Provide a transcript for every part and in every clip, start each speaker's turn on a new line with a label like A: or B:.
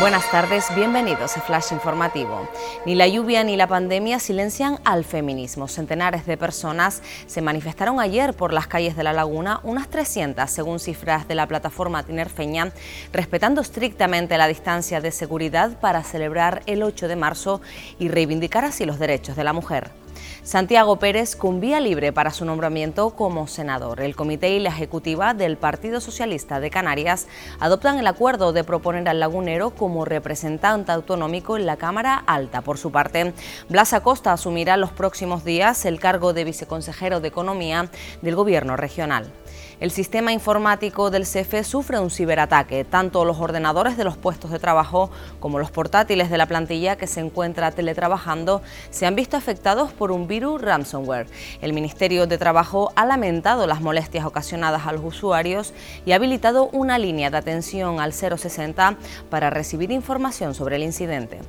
A: Buenas tardes, bienvenidos a Flash Informativo. Ni la lluvia ni la pandemia silencian al feminismo. Centenares de personas se manifestaron ayer por las calles de la laguna, unas 300 según cifras de la plataforma Tinerfeña, respetando estrictamente la distancia de seguridad para celebrar el 8 de marzo y reivindicar así los derechos de la mujer. Santiago Pérez con vía libre para su nombramiento como senador. El comité y la ejecutiva del Partido Socialista de Canarias adoptan el acuerdo de proponer al lagunero como representante autonómico en la Cámara Alta. Por su parte, Blas Acosta asumirá los próximos días el cargo de viceconsejero de Economía del Gobierno regional. El sistema informático del CEFE sufre un ciberataque. Tanto los ordenadores de los puestos de trabajo como los portátiles de la plantilla que se encuentra teletrabajando se han visto afectados por un virus ransomware. El Ministerio de Trabajo ha lamentado las molestias ocasionadas a los usuarios y ha habilitado una línea de atención al 060 para recibir información sobre el incidente.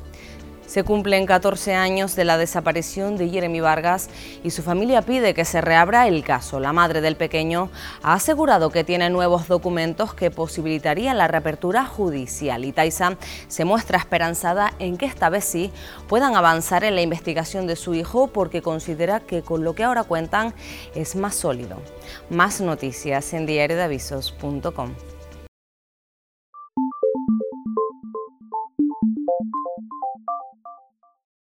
A: Se cumplen 14 años de la desaparición de Jeremy Vargas y su familia pide que se reabra el caso. La madre del pequeño ha asegurado que tiene nuevos documentos que posibilitarían la reapertura judicial y Taisa se muestra esperanzada en que esta vez sí puedan avanzar en la investigación de su hijo porque considera que con lo que ahora cuentan es más sólido. Más noticias en diariodavisos.com.